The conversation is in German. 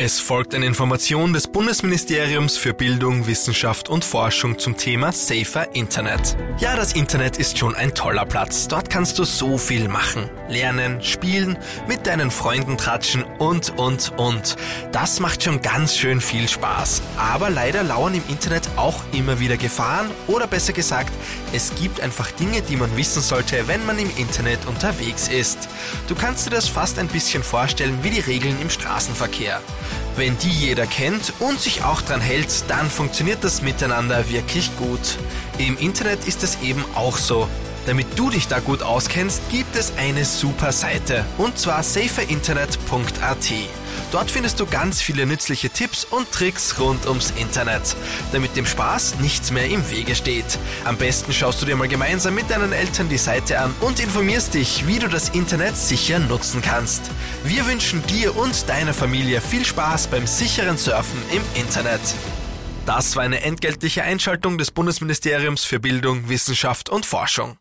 Es folgt eine Information des Bundesministeriums für Bildung, Wissenschaft und Forschung zum Thema Safer Internet. Ja, das Internet ist schon ein toller Platz. Dort kannst du so viel machen. Lernen, spielen, mit deinen Freunden tratschen und, und, und. Das macht schon ganz schön viel Spaß. Aber leider lauern im Internet auch immer wieder Gefahren oder besser gesagt, es gibt einfach Dinge, die man wissen sollte, wenn man im Internet unterwegs ist. Du kannst dir das fast ein bisschen vorstellen wie die Regeln im Straßenverkehr. Wenn die jeder kennt und sich auch dran hält, dann funktioniert das miteinander wirklich gut. Im Internet ist es eben auch so. Damit du dich da gut auskennst, gibt es eine super Seite und zwar saferinternet.at. Dort findest du ganz viele nützliche Tipps und Tricks rund ums Internet, damit dem Spaß nichts mehr im Wege steht. Am besten schaust du dir mal gemeinsam mit deinen Eltern die Seite an und informierst dich, wie du das Internet sicher nutzen kannst. Wir wünschen dir und deiner Familie viel Spaß beim sicheren Surfen im Internet. Das war eine entgeltliche Einschaltung des Bundesministeriums für Bildung, Wissenschaft und Forschung.